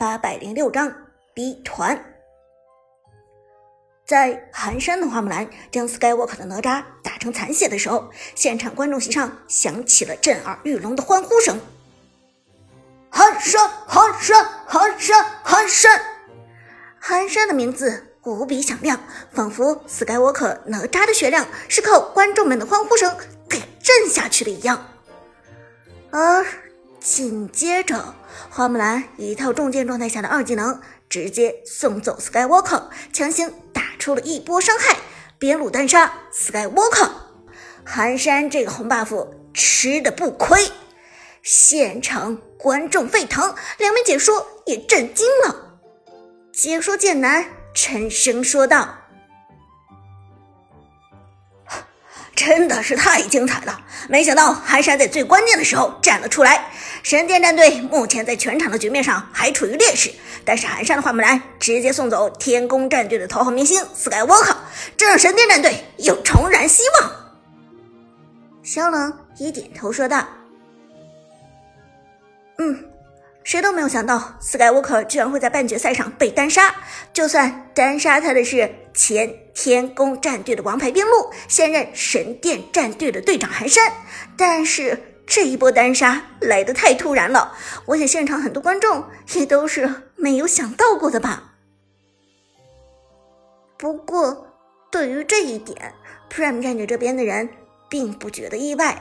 八百零六章 B 团。在寒山的花木兰将 Skywalker 的哪吒打成残血的时候，现场观众席上响起了震耳欲聋的欢呼声。寒山，寒山，寒山，寒山！寒山的名字无比响亮，仿佛 Skywalker 哪吒的血量是靠观众们的欢呼声给震下去的一样。而紧接着，花木兰一套重剑状态下的二技能直接送走 Skywalker，强行打出了一波伤害，边路单杀 Skywalker。寒山这个红 buff 吃的不亏，现场观众沸腾，两名解说也震惊了。解说剑南沉声说道。真的是太精彩了！没想到寒山在最关键的时候站了出来。神殿战队目前在全场的局面上还处于劣势，但是寒山的花木兰直接送走天宫战队的头号明星 Skywalker，这让神殿战队又重燃希望。肖冷也点头说道：“嗯。”谁都没有想到，Skywalker 居然会在半决赛上被单杀。就算单杀他的是前天宫战队的王牌边路，现任神殿战队的队长寒山，但是这一波单杀来的太突然了，我想现场很多观众也都是没有想到过的吧。不过，对于这一点，Prime 战队这边的人并不觉得意外。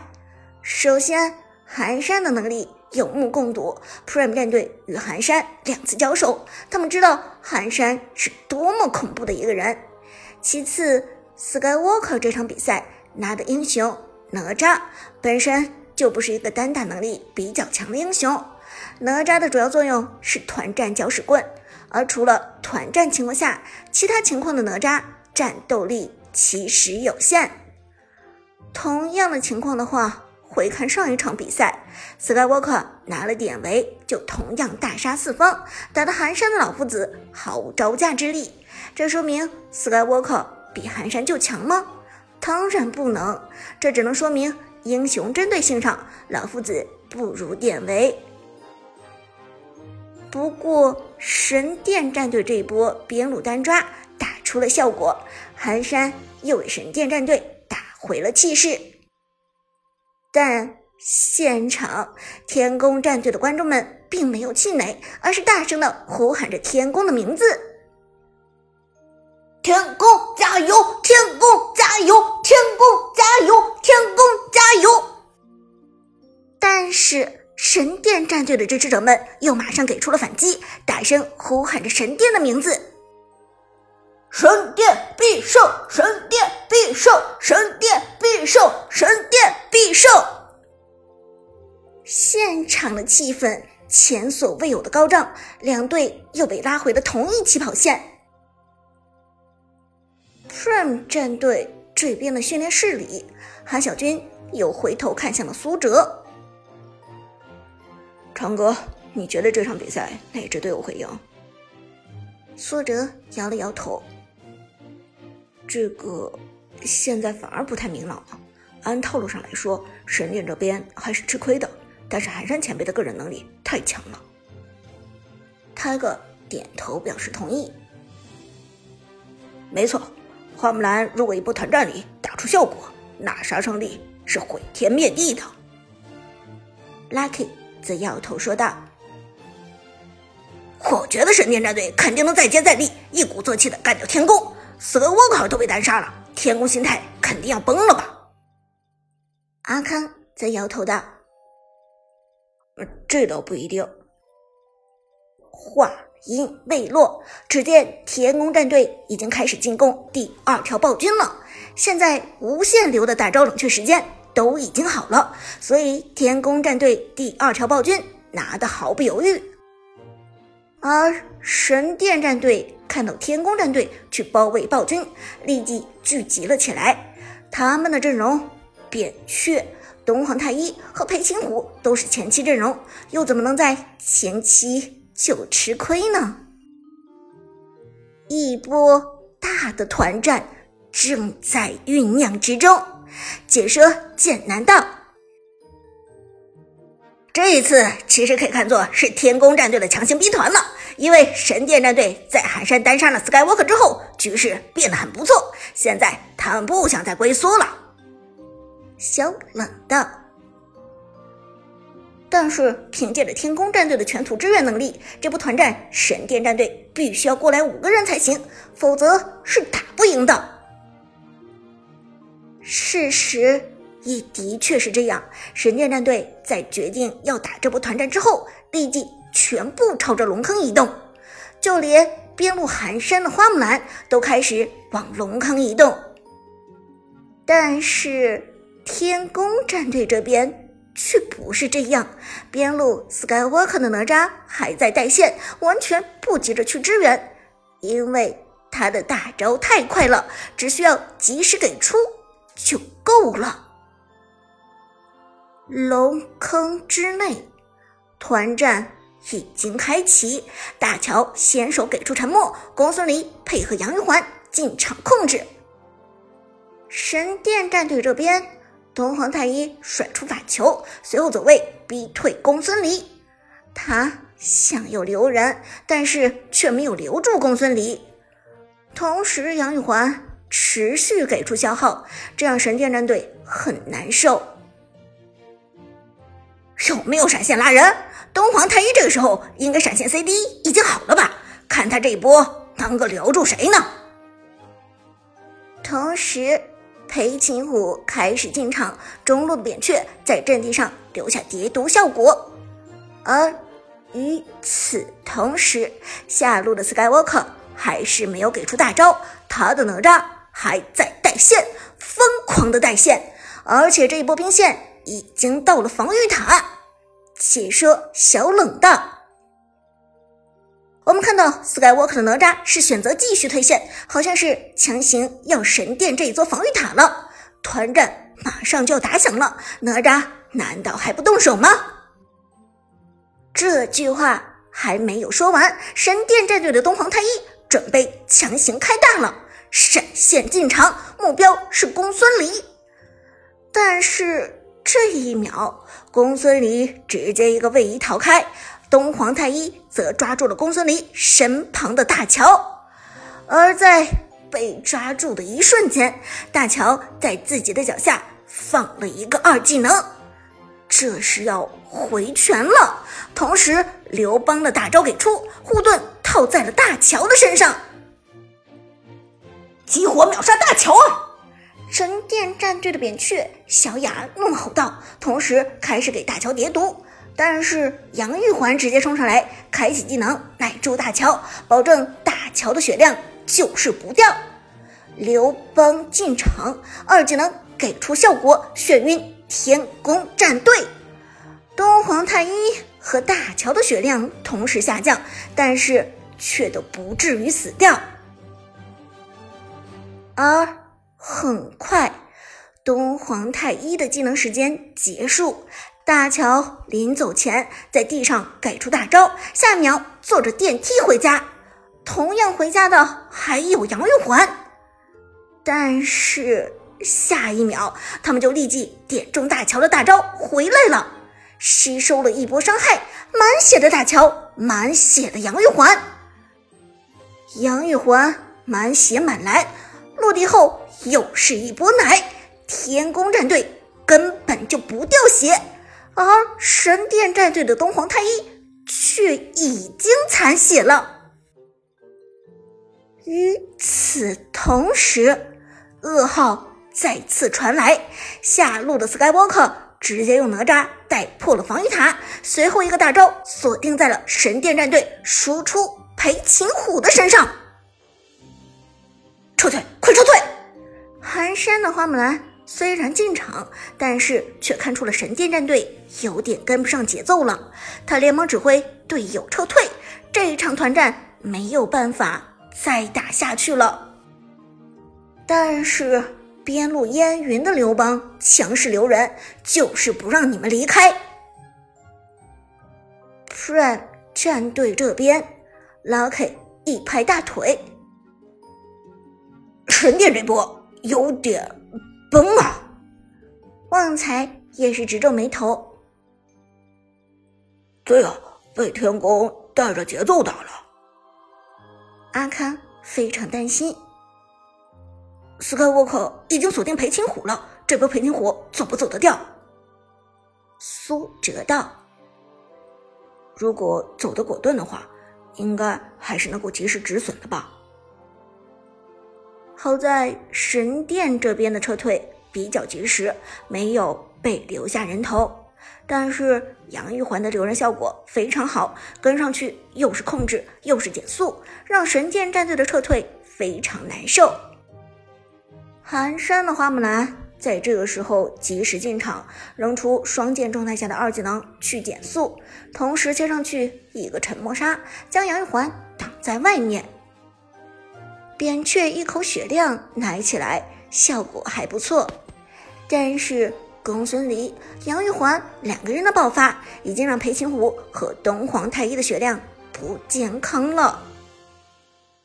首先，寒山的能力。有目共睹，Prime 战队与寒山两次交手，他们知道寒山是多么恐怖的一个人。其次，Skywalker 这场比赛拿的英雄哪吒本身就不是一个单打能力比较强的英雄，哪吒的主要作用是团战搅屎棍，而除了团战情况下，其他情况的哪吒战斗力其实有限。同样的情况的话。回看上一场比赛，Skywalker 拿了典韦就同样大杀四方，打得寒山的老夫子毫无招架之力。这说明 Skywalker 比寒山就强吗？当然不能，这只能说明英雄针对性上老夫子不如典韦。不过神殿战队这一波边路单抓打出了效果，寒山又为神殿战队打回了气势。但现场天宫战队的观众们并没有气馁，而是大声的呼喊着天宫的名字：“天宫加油！天宫加油！天宫加油！天宫加油！”但是神殿战队的支持者们又马上给出了反击，大声呼喊着神殿的名字：“神殿必胜！神殿必胜！神殿必胜！神殿！”必胜！现场的气氛前所未有的高涨，两队又被拉回了同一起跑线。Prime 战队这边的训练室里，韩小军又回头看向了苏哲：“长哥，你觉得这场比赛哪支队伍会赢？”苏哲摇了摇头：“这个现在反而不太明朗了。”按套路上来说，神殿这边还是吃亏的，但是寒山前辈的个人能力太强了。泰戈点头表示同意。没错，花木兰如果一波团战里打出效果，那杀伤力是毁天灭地的。Lucky 则摇头说道：“我觉得神殿战队肯定能再接再厉，一鼓作气的干掉天宫。斯科沃克都被单杀了，天宫心态肯定要崩了吧？”阿康则摇头道：“这倒不一定。”话音未落，只见天宫战队已经开始进攻第二条暴君了。现在无限流的大招冷却时间都已经好了，所以天宫战队第二条暴君拿的毫不犹豫。而神殿战队看到天宫战队去包围暴君，立即聚集了起来。他们的阵容。扁鹊、东皇太一和裴擒虎都是前期阵容，又怎么能在前期就吃亏呢？一波大的团战正在酝酿之中。解说剑南道，这一次其实可以看作是天宫战队的强行逼团了，因为神殿战队在寒山单杀了 Skywalker 之后，局势变得很不错。现在他们不想再龟缩了。小冷道。但是凭借着天宫战队的全图支援能力，这波团战神殿战队必须要过来五个人才行，否则是打不赢的。事实也的确是这样，神殿战队在决定要打这波团战之后，立即。全部朝着龙坑移动，就连边路寒山的花木兰都开始往龙坑移动。但是天宫战队这边却不是这样，边路 Skywalker 的哪吒还在带线，完全不急着去支援，因为他的大招太快了，只需要及时给出就够了。龙坑之内，团战。已经开启，大乔先手给出沉默，公孙离配合杨玉环进场控制。神殿战队这边，东皇太一甩出法球，随后走位逼退公孙离。他想要留人，但是却没有留住公孙离。同时，杨玉环持续给出消耗，这让神殿战队很难受。有没有闪现拉人？东皇太一这个时候应该闪现 CD 已经好了吧？看他这一波能够留住谁呢？同时，裴擒虎开始进场，中路的扁鹊在阵地上留下叠毒效果。而与此同时，下路的 Skywalker 还是没有给出大招，他的哪吒还在带线，疯狂的带线，而且这一波兵线已经到了防御塔。解说小冷的，我们看到 Skywalker 的哪吒是选择继续退线，好像是强行要神殿这一座防御塔了。团战马上就要打响了，哪吒难道还不动手吗？这句话还没有说完，神殿战队的东皇太一准备强行开大了，闪现进场，目标是公孙离，但是。这一秒，公孙离直接一个位移逃开，东皇太一则抓住了公孙离身旁的大乔。而在被抓住的一瞬间，大乔在自己的脚下放了一个二技能，这是要回拳了。同时，刘邦的大招给出，护盾套在了大乔的身上，激活秒杀大乔啊！神殿战队的扁鹊，小雅怒吼道，同时开始给大乔叠毒。但是杨玉环直接冲上来，开启技能奶住大乔，保证大乔的血量就是不掉。刘邦进场，二技能给出效果，眩晕天宫战队。东皇太一和大乔的血量同时下降，但是却都不至于死掉。而。很快，东皇太一的技能时间结束。大乔临走前在地上给出大招，下一秒坐着电梯回家。同样回家的还有杨玉环，但是下一秒他们就立即点中大乔的大招回来了，吸收了一波伤害。满血的大乔，满血的杨玉环，杨玉环满血满蓝，落地后。又是一波奶，天宫战队根本就不掉血，而神殿战队的东皇太一却已经残血了。与此同时，噩耗再次传来，下路的 Skywalker 直接用哪吒带破了防御塔，随后一个大招锁定在了神殿战队输出裴擒虎的身上，撤退，快撤退！寒山的花木兰虽然进场，但是却看出了神殿战队有点跟不上节奏了。他连忙指挥队友撤退，这一场团战没有办法再打下去了。但是边路烟云的刘邦强势留人，就是不让你们离开。Prime 战队这边，Lucky 一拍大腿，神殿这波。有点崩啊！旺财也是直皱眉头。对啊，被天宫带着节奏打了，阿康非常担心。斯凯沃克已经锁定裴擒虎了，这波裴擒虎走不走得掉？苏哲道：“如果走得果断的话，应该还是能够及时止损的吧。好在神殿这边的撤退比较及时，没有被留下人头。但是杨玉环的留人效果非常好，跟上去又是控制又是减速，让神殿战队的撤退非常难受。”寒山的花木兰在这个时候及时进场，扔出双剑状态下的二技能去减速，同时接上去一个沉默杀，将杨玉环挡在外面。扁鹊一口血量奶起来，效果还不错。但是公孙离、杨玉环两个人的爆发，已经让裴擒虎和东皇太一的血量不健康了。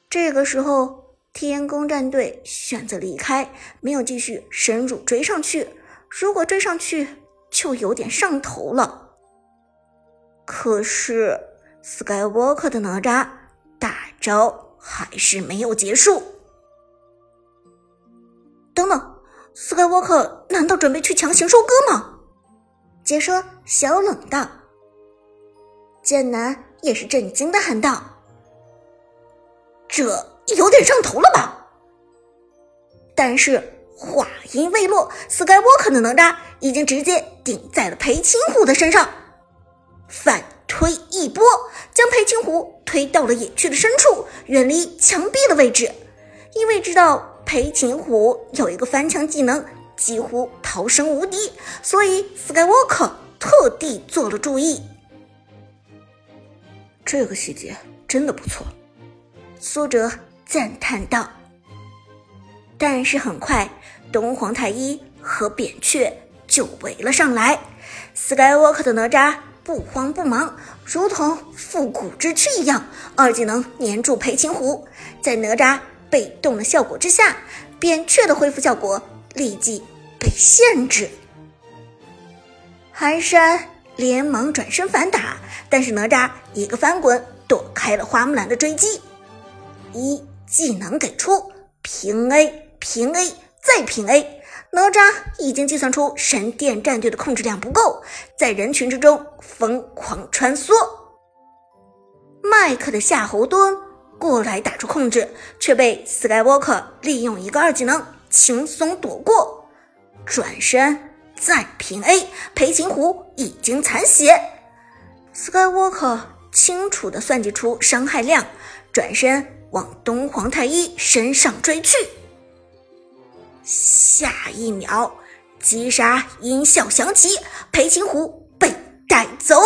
这个时候。天宫战队选择离开，没有继续深入追上去。如果追上去，就有点上头了。可是 Skywalker 的哪吒大招还是没有结束。等等，Skywalker 难道准备去强行收割吗？解说小冷道。剑南也是震惊的喊道：“这。”有点上头了吧？但是话音未落，Skywalker 的哪吒已经直接顶在了裴擒虎的身上，反推一波，将裴擒虎推到了野区的深处，远离墙壁的位置。因为知道裴擒虎有一个翻墙技能，几乎逃生无敌，所以 Skywalker 特地做了注意。这个细节真的不错，苏哲。赞叹道：“但是很快，东皇太一和扁鹊就围了上来。Skywalker 的哪吒不慌不忙，如同复古之躯一样，二技能粘住裴擒虎。在哪吒被动的效果之下，扁鹊的恢复效果立即被限制。寒山连忙转身反打，但是哪吒一个翻滚躲开了花木兰的追击。一。技能给出，平 A，平 A，再平 A。哪吒已经计算出神殿战队的控制量不够，在人群之中疯狂穿梭。麦克的夏侯惇过来打出控制，却被 Skywalker 利用一个二技能轻松躲过。转身再平 A，裴擒虎已经残血。Skywalker 清楚地算计出伤害量，转身。往东皇太一身上追去，下一秒击杀音效响起，裴擒虎被带走。